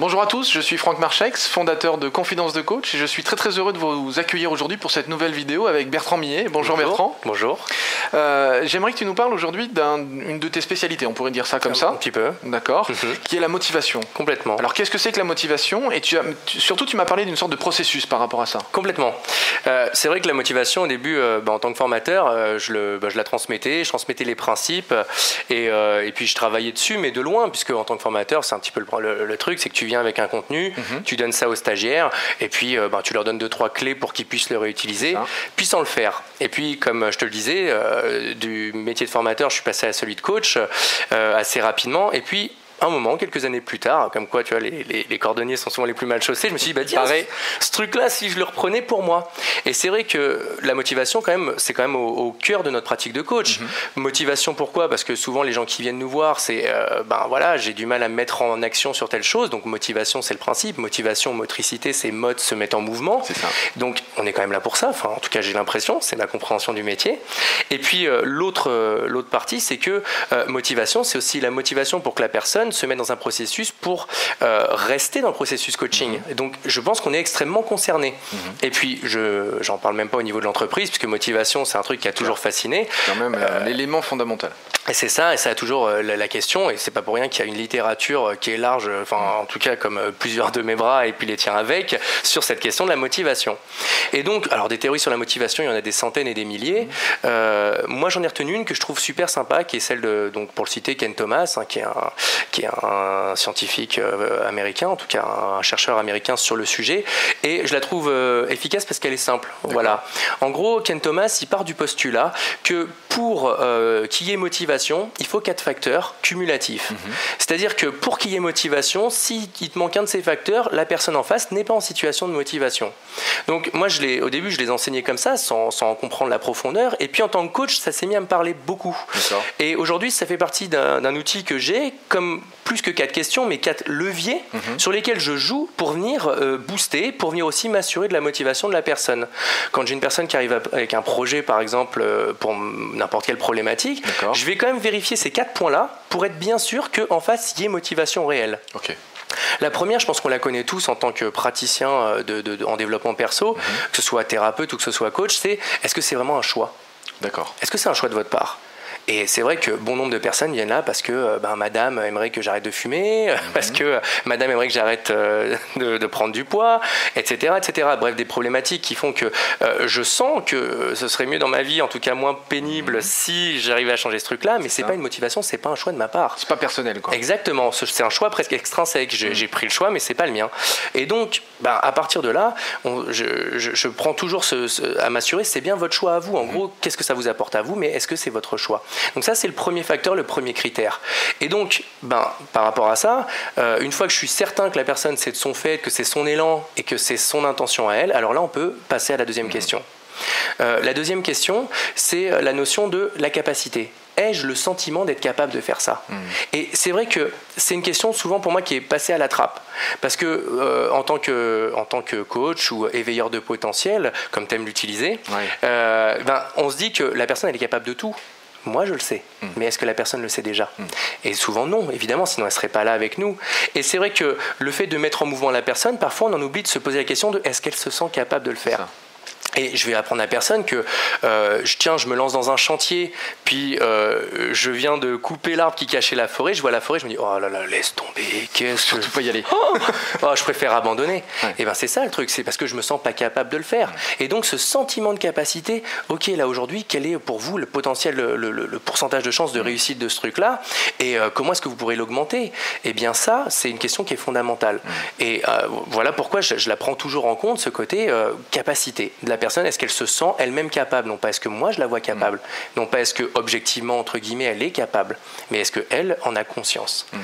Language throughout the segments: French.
Bonjour à tous, je suis Franck Marchex, fondateur de Confidence de Coach et je suis très très heureux de vous accueillir aujourd'hui pour cette nouvelle vidéo avec Bertrand Millet. Bonjour, Bertrand. Bonjour. Euh, J'aimerais que tu nous parles aujourd'hui d'une de tes spécialités, on pourrait dire ça comme ça. Un petit peu. D'accord. Mhm. Qui est la motivation. Complètement. Alors qu'est-ce que c'est que la motivation? Et tu as, surtout tu m'as parlé d'une sorte de processus par rapport à ça. Complètement. Euh, c'est vrai que la motivation au début, euh, bah, en tant que formateur, je, le, bah, je, la transmettais, je transmettais les principes et, et, puis je travaillais dessus, mais de loin, puisque en tant que formateur, c'est un petit peu le, le truc, c'est que tu viens avec un contenu Mhm. tu donnes ça aux stagiaires, et puis euh, ben, tu leur donnes deux, trois clés pour qu'ils puissent le réutiliser, puis sans le faire. Et puis, comme je te le disais, euh, du métier de formateur, je suis passé à celui de coach euh, assez rapidement, et puis un moment, quelques années plus tard, comme quoi tu vois, les, les, cordonniers sont souvent les plus mal chaussés, je me suis dit, bah, tiens, ce truc-là, si je le reprenais pour moi. Et c'est vrai que la motivation, quand même, c'est quand même au, cœur de notre pratique de coach. Mhm. Motivation, pourquoi? Parce que souvent, les gens qui viennent nous voir, c'est, euh, ben voilà, j'ai du mal à me mettre en action sur telle chose. Donc, motivation, c'est le principe. Motivation, motricité, c'est mode se mettre en mouvement. Ça. Donc, on est quand même là pour ça. Enfin, en tout cas, j'ai l'impression, c'est ma compréhension du métier. Et puis, euh, l'autre, euh, l'autre partie, c'est que motivation, c'est aussi la motivation pour que la personne se mettre dans un processus pour euh, rester dans le processus coaching. Mhm. donc, je pense qu'on est extrêmement concerné. Mhm. Et puis, je j'en parle même pas au niveau de l'entreprise, puisque motivation, c'est un truc qui a toujours fasciné. Quand même euh, l'élément fondamental. Et c'est ça, et ça a toujours euh, la, question, et c'est pas pour rien qu'il y a une littérature qui est large, enfin en tout cas comme plusieurs de mes bras et puis les tiens avec, sur cette question de la motivation. Et donc, alors des théories sur la motivation, il y en a des centaines et des milliers. Mhm. moi, j'en ai retenu une que je trouve super sympa, qui est celle de, donc pour le citer, Ken Thomas, hein, qui est un, qui est un un scientifique euh, américain, en tout cas un chercheur américain sur le sujet, et je la trouve euh, efficace parce qu'elle est simple. Voilà. En gros, Ken Thomas, il part du postulat que pour euh, qu'il y ait motivation, il faut quatre facteurs cumulatifs. Mhm. C'est-à-dire que pour qu'il y ait motivation, s'il te manque un de ces facteurs, la personne en face n'est pas en situation de motivation. Donc moi, je au début, je les enseignais comme ça, sans, sans comprendre la profondeur, et puis en tant que coach, ça s'est mis à me parler beaucoup. Et aujourd'hui, ça fait partie d'un outil que j'ai comme plus que quatre questions, mais quatre leviers mhm. sur lesquels je joue pour venir euh, booster, pour venir aussi m'assurer de la motivation de la personne. Quand j'ai une personne qui arrive avec un projet, par exemple, euh, pour n'importe quelle problématique, je vais quand même vérifier ces quatre points-là pour être bien sûr qu'en face, il y ait motivation réelle. La première, je pense qu'on la connaît tous en tant que praticien euh, de, en développement perso, mhm. que ce soit thérapeute ou que ce soit coach, c'est est-ce que c'est vraiment un choix? D'accord. Est-ce que c'est un choix de votre part? Et c'est vrai que bon nombre de personnes viennent là parce que euh, ben, madame aimerait que j'arrête de fumer, mhm. parce que euh, madame aimerait que j'arrête euh, de, prendre du poids, etc., etc. Bref, des problématiques qui font que je sens que ce serait mieux dans ma vie, en tout cas moins pénible, mhm. si j'arrivais à changer ce truc-là, mais c'est pas une motivation, c'est pas un choix de ma part. C'est pas personnel, quoi. Exactement, c'est un choix presque extrinsèque. J'ai mhm. pris le choix, mais c'est pas le mien. Et donc, ben, à partir de là, je, prends toujours ce, à m'assurer, c'est bien votre choix à vous. En gros, qu'est-ce que ça vous apporte à vous, mais est-ce que c'est votre choix? Donc ça, c'est le premier facteur, le premier critère. Et donc, ben, par rapport à ça, euh, une fois que je suis certain que la personne, c'est de son fait, que c'est son élan et que c'est son intention à elle, alors là, on peut passer à la deuxième mmh. question. Euh, la deuxième question, c'est euh, la notion de la capacité ai-je le sentiment d'être capable de faire ça mmh. Et c'est vrai que c'est une question souvent pour moi qui est passée à la trappe. Parce que en, tant que en tant que coach ou éveilleur de potentiel, comme tu aimes l'utiliser, ben, on se dit que la personne elle est capable de tout. Moi, je le sais. Hmm. Mais est-ce que la personne le sait déjà hmm. Et souvent, non, évidemment, sinon elle ne serait pas là avec nous. Et c'est vrai que le fait de mettre en mouvement la personne, parfois, on en oublie de se poser la question de est-ce qu'elle se sent capable de le faire et je vais apprendre à personne que euh, je tiens, je me lance dans un chantier, puis euh, je viens de couper l'arbre qui cachait la forêt, je vois la forêt, je me dis oh là là, laisse tomber, qu'est-ce que tu peux y aller. Oh, oh, Je préfère abandonner. Et ben c'est ça le truc, c'est parce que je me sens pas capable de le faire. Et donc ce sentiment de capacité, ok là aujourd'hui, quel est pour vous le potentiel, le, pourcentage de chance de réussite de ce truc-là, et euh, comment est-ce que vous pourrez l'augmenter? Et eh bien ça, c'est une question qui est fondamentale. Et voilà pourquoi je, je, la prends toujours en compte ce côté capacité de la personne, est-ce qu'elle se sent elle-même capable? Non pas est-ce que moi je la vois capable, mm. non pas est-ce que objectivement, entre guillemets, elle est capable, mais est-ce qu'elle en a conscience? Mm.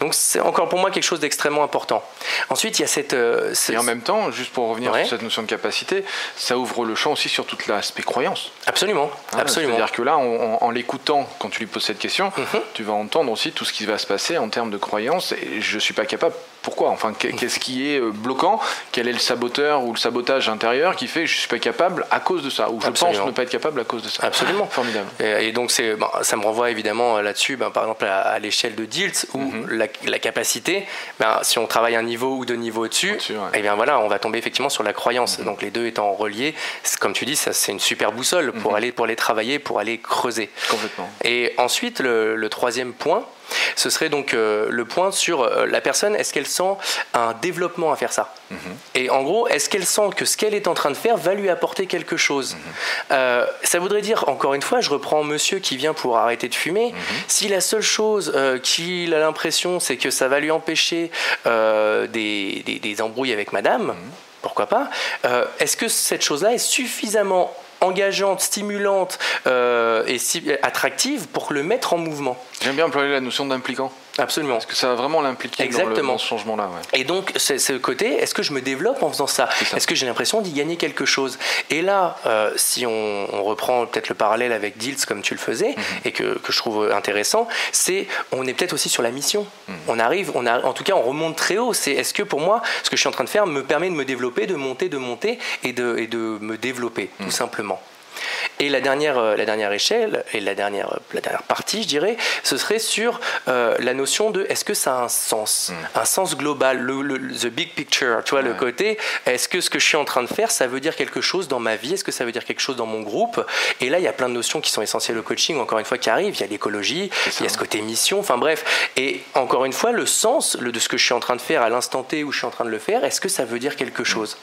Donc c'est encore pour moi quelque chose d'extrêmement important. Ensuite, il y a cette... Euh, Et en même temps, juste pour revenir sur cette notion de capacité, ça ouvre le champ aussi sur toute l'aspect croyance. Absolument. Hein, absolument. C'est-à-dire que là, en, l'écoutant, quand tu lui poses cette question, mm-hmm. tu vas entendre aussi tout ce qui va se passer en termes de croyance. Et je ne suis pas capable pourquoi Enfin, qu'est-ce qui est euh, bloquant? Quel est le saboteur ou le sabotage intérieur qui fait que je suis pas capable à cause de ça? Ou je pense ne pas être capable à cause de ça? Absolument. Formidable. Et, donc, c'est, ça me renvoie évidemment là-dessus, ben, par exemple, à, l'échelle de DILT, où mhm. la, capacité, ben, si on travaille un niveau ou deux niveaux au-dessus, et eh bien voilà, on va tomber effectivement sur la croyance. Mhm. Donc, les deux étant reliés, comme tu dis, ça, c'est une super boussole pour, mhm. aller, pour les travailler, pour aller creuser. Complètement. Et ensuite, le troisième point, ce serait donc euh, le point sur euh, la personne, est-ce qu'elle sent un développement à faire ça mhm. Et en gros, est-ce qu'elle sent que ce qu'elle est en train de faire va lui apporter quelque chose mhm. euh, Ça voudrait dire, encore une fois, je reprends monsieur qui vient pour arrêter de fumer, mhm. si la seule chose qu'il a l'impression, c'est que ça va lui empêcher des, des, embrouilles avec madame, pourquoi pas Est-ce que cette chose-là est suffisamment engageante, stimulante euh, et attractive pour le mettre en mouvement. J'aime bien employer la notion d'impliquant. Absolument. Parce que ça va vraiment l'impliquer dans, ce changement-là. Et donc, ce côté, est-ce que je me développe en faisant ça Est-ce que j'ai l'impression d'y gagner quelque chose Et là, euh, si on, reprend peut-être le parallèle avec Diltz comme tu le faisais, mhm. et que, que, je trouve intéressant, c'est on est peut-être aussi sur la mission. Mhm. On arrive, on a, en tout cas, on remonte très haut. C'est est-ce que pour moi, ce que je suis en train de faire me permet de me développer, de monter, de monter et de, et de me développer, tout mhm. simplement. Et la dernière, euh, la dernière échelle, et la dernière, la dernière partie, je dirais, ce serait sur euh, la notion de est-ce que ça a un sens, hmm. un sens global, le, the big picture, tu vois, le côté, est-ce que ce que je suis en train de faire, ça veut dire quelque chose dans ma vie, est-ce que ça veut dire quelque chose dans mon groupe? Et là, il y a plein de notions qui sont essentielles au coaching, encore une fois, qui arrivent. Il y a l'écologie, il y a ce côté mission, enfin bref. Et encore une fois, le sens de ce que je suis en train de faire à l'instant T où je suis en train de le faire, est-ce que ça veut dire quelque chose?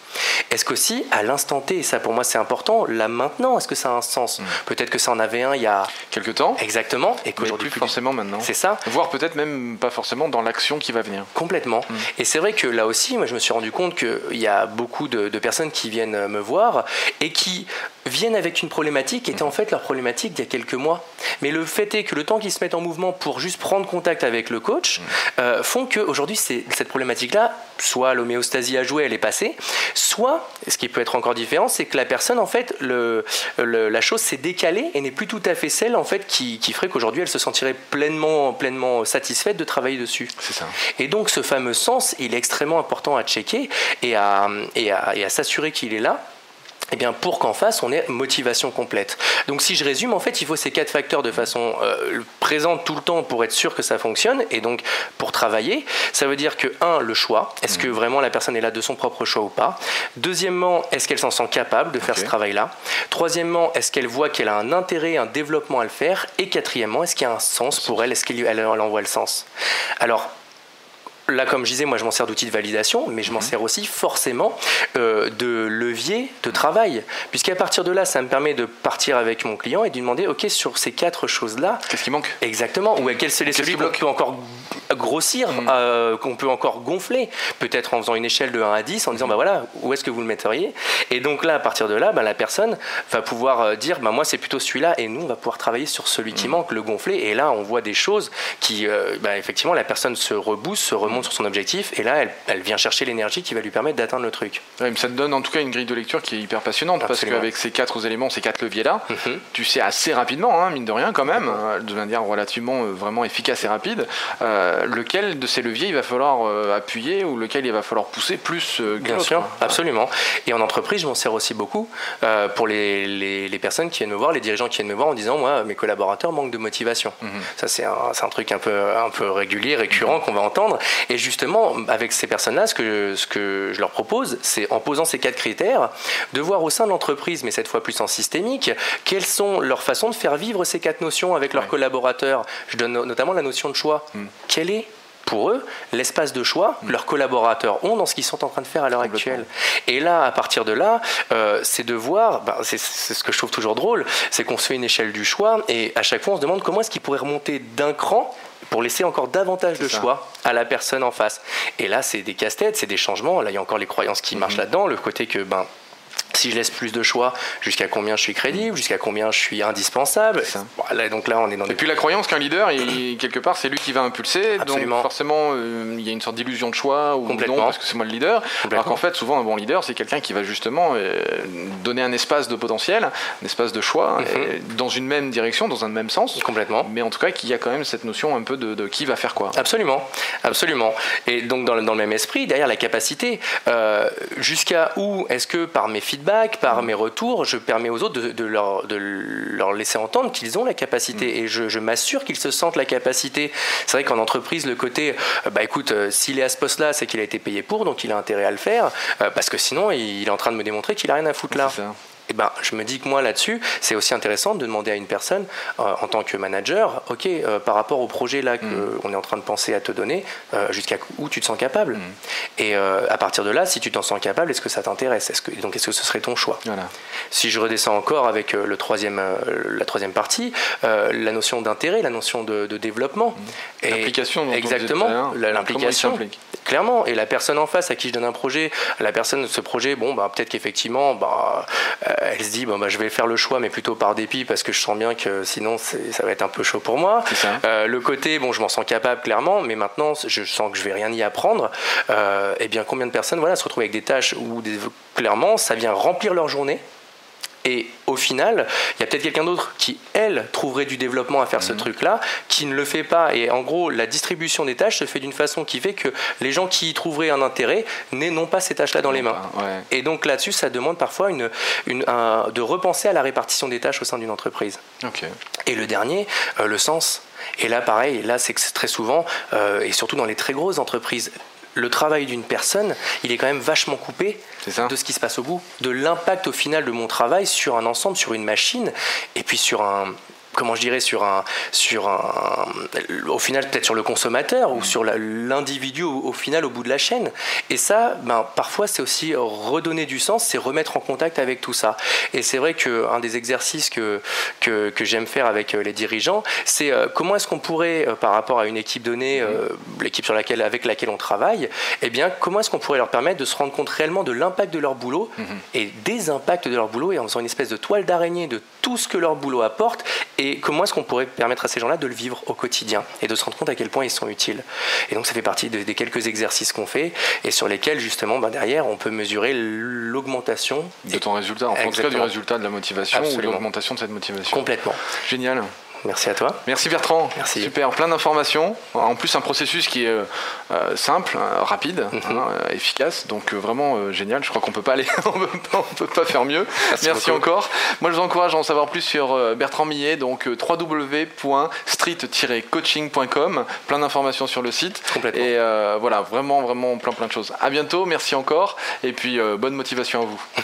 Est-ce qu'aussi, à l'instant T, et ça pour moi c'est important, là maintenant, est-ce que ça a un sens. Mm. Peut-être que ça en avait un il y a quelques temps. Exactement. Et qu'aujourd'hui plus forcément maintenant. C'est ça. Voire peut-être même pas forcément dans l'action qui va venir. Complètement. Mm. Et c'est vrai que là aussi, moi je me suis rendu compte qu'il y a beaucoup de, personnes qui viennent me voir et qui viennent avec une problématique qui était en fait leur problématique d'il y a quelques mois. Mais le fait est que le temps qu'ils se mettent en mouvement pour juste prendre contact avec le coach mm. euh, font qu'aujourd'hui, cette problématique-là, soit l'homéostasie à jouer, elle est passée, soit, ce qui peut être encore différent, c'est que la personne, en fait, le, la chose s'est décalée et n'est plus tout à fait celle, en fait, qui, qui ferait qu'aujourd'hui, elle se sentirait pleinement, pleinement satisfaite de travailler dessus. Ça. Et donc, ce fameux sens, il est extrêmement important à checker et à, et à, et à s'assurer qu'il est là eh bien, pour qu'en face, on ait motivation complète. Donc, si je résume, en fait, il faut ces quatre facteurs de façon euh, présente tout le temps pour être sûr que ça fonctionne. Et donc, pour travailler, ça veut dire que, un, le choix. Est-ce que mmh. vraiment la personne est là de son propre choix ou pas? Deuxièmement, est-ce qu'elle s'en sent capable de faire ce travail-là? Troisièmement, est-ce qu'elle voit qu'elle a un intérêt, un développement à le faire? Et quatrièmement, est-ce qu'il y a un sens pour elle? Est-ce qu'elle envoie le sens? Alors, là, comme je disais, moi je m'en sers d'outil de validation, mais je m'en mhm. sers aussi forcément euh, de levier de travail. Puisqu'à partir de là, ça me permet de partir avec mon client et de lui demander, OK, sur ces quatre choses-là. Qu'est-ce qui manque? Exactement. Ou quel est celui qu'on peut encore grossir, mhm. euh, qu'on peut encore gonfler. Peut-être en faisant une échelle de 1 à 10, en disant, bah voilà, où est-ce que vous le metteriez Et donc là, à partir de là, bah, la personne va pouvoir euh, dire, bah moi c'est plutôt celui-là, et nous, on va pouvoir travailler sur celui qui mhm. manque, le gonfler. Et là, on voit des choses qui, bah, effectivement, la personne se rebousse, se remonte sur son objectif, et là, elle, vient chercher l'énergie qui va lui permettre d'atteindre le truc. ça te donne en tout cas une grille de lecture qui est hyper passionnante, parce qu'avec ces quatre éléments, ces quatre leviers-là, mhm. tu sais assez rapidement, hein, mine de rien quand même, euh, de manière relativement euh, vraiment efficace et rapide, euh, lequel de ces leviers il va falloir appuyer ou lequel il va falloir pousser plus que Bien sûr, absolument. Et en entreprise, je m'en sers aussi beaucoup pour les, les, personnes qui viennent me voir, les dirigeants qui viennent me voir en disant, moi, mes collaborateurs manquent de motivation. Mhm. Ça, c'est un, un, truc un peu, un peu régulier, récurrent qu'on va entendre. Et justement, avec ces personnes-là, ce que, ce que je leur propose, c'est en posant ces quatre critères, de voir au sein de l'entreprise, mais cette fois plus en systémique, quelles sont leurs façons de faire vivre ces quatre notions avec leurs collaborateurs. Je donne notamment la notion de choix. Hmm. Quel est pour eux, l'espace de choix, hmm. leurs collaborateurs ont dans ce qu'ils sont en train de faire à l'heure actuelle. Et là, à partir de là, euh, c'est de voir, ben, c'est ce que je trouve toujours drôle, c'est qu'on se fait une échelle du choix et à chaque fois on se demande comment est-ce qu'ils pourraient remonter d'un cran pour laisser encore davantage de choix à la personne en face. Et là, c'est des casse-têtes, c'est des changements. Là, il y a encore les croyances qui marchent mhm. là-dedans, le côté que ben, si je laisse plus de choix, jusqu'à combien je suis crédible, jusqu'à combien je suis indispensable. Voilà, donc là, on est dans Et puis la croyance qu'un leader, il, quelque part, c'est lui qui va impulser. Donc forcément, euh, il y a une sorte d'illusion de choix ou non parce que c'est moi le leader. Alors qu'en fait, souvent, un bon leader, c'est quelqu'un qui va justement euh, donner un espace de potentiel, un espace de choix, mhm. dans une même direction, dans un même sens. Complètement. Mais en tout cas, qu'il y a quand même cette notion un peu de, qui va faire quoi. Absolument, absolument. Et donc dans le, dans le même esprit, derrière la capacité, euh, jusqu'à où est-ce que par mes feedbacks par mes retours, je permets aux autres de, leur, de leur, laisser entendre qu'ils ont la capacité mm. et je, m'assure qu'ils se sentent la capacité. C'est vrai qu'en entreprise, le côté, euh, bah écoute, euh, s'il est à ce poste-là, c'est qu'il a été payé pour, donc il a intérêt à le faire, euh, parce que sinon, il est en train de me démontrer qu'il a rien à foutre là eh ben, je me dis que moi là-dessus, c'est aussi intéressant de demander à une personne euh, en tant que manager, ok, euh, par rapport au projet là qu'on mm. est en train de penser à te donner, euh, jusqu'à où tu te sens capable. Mm. Et à partir de là, si tu t'en sens capable, est-ce que ça t'intéresse? Est-ce que, Donc est-ce que ce serait ton choix? Si je redescends encore avec le troisième, la troisième partie, la notion d'intérêt, la notion de, développement. Mm. L'implication. Exactement, l'implication. Clairement. Et la personne en face à qui je donne un projet, la personne de ce projet, bon, bah, peut-être qu'effectivement, bah, elle se dit bon bah je vais faire le choix mais plutôt par dépit parce que je sens bien que sinon ça va être un peu chaud pour moi. Euh, le côté bon je m'en sens capable clairement mais maintenant je sens que je vais rien y apprendre. et euh, eh bien combien de personnes voilà se retrouvent avec des tâches où clairement ça vient remplir leur journée et au final, il y a peut-être quelqu'un d'autre qui, elle, trouverait du développement à faire ce mhm. truc-là, qui ne le fait pas. Et en gros, la distribution des tâches se fait d'une façon qui fait que les gens qui y trouveraient un intérêt n'ont pas ces tâches-là dans les mains. Et donc là-dessus, ça demande parfois une, une de repenser à la répartition des tâches au sein d'une entreprise. Et le dernier, euh, le sens. Et là, pareil, là, c'est que très souvent, euh, et surtout dans les très grosses entreprises, le travail d'une personne, il est quand même vachement coupé de ce qui se passe au bout, de l'impact au final de mon travail sur un ensemble, sur une machine, et puis sur un, comment je dirais, sur un, sur un, au final peut-être sur le consommateur ou mm. sur l'individu au, final au bout de la chaîne. Et ça, ben, parfois c'est aussi redonner du sens, c'est remettre en contact avec tout ça. Et c'est vrai qu'un des exercices que, que, que j'aime faire avec euh, les dirigeants, c'est euh, comment est-ce qu'on pourrait, euh, par rapport à une équipe donnée, mm-hmm. l'équipe sur laquelle, avec laquelle on travaille, eh bien, comment est-ce qu'on pourrait leur permettre de se rendre compte réellement de l'impact de leur boulot mm-hmm. et des impacts de leur boulot et en faisant une espèce de toile d'araignée de tout ce que leur boulot apporte et comment est-ce qu'on pourrait permettre à ces gens-là de le vivre au quotidien et de se rendre compte à quel point ils sont utiles? Et donc ça fait partie des quelques exercices qu'on fait et sur lesquels justement ben, derrière on peut mesurer l'augmentation de ton résultat, en tout cas du résultat de la motivation ou l'augmentation de cette motivation. Complètement. Génial. Merci à toi. Merci Bertrand. Merci. Super, plein d'informations. En plus, un processus qui est euh, euh, simple, euh, rapide, mhm. hein, efficace. Donc vraiment génial. Je crois qu'on peut pas aller, on peut pas, peut pas faire mieux. Merci, encore. Moi, je vous encourage à en savoir plus sur Bertrand Millet. Donc www.street-coaching.com. Plein d'informations sur le site. Complètement. Et voilà, vraiment, vraiment plein, plein de choses. À bientôt. Merci encore. Et puis bonne motivation à vous.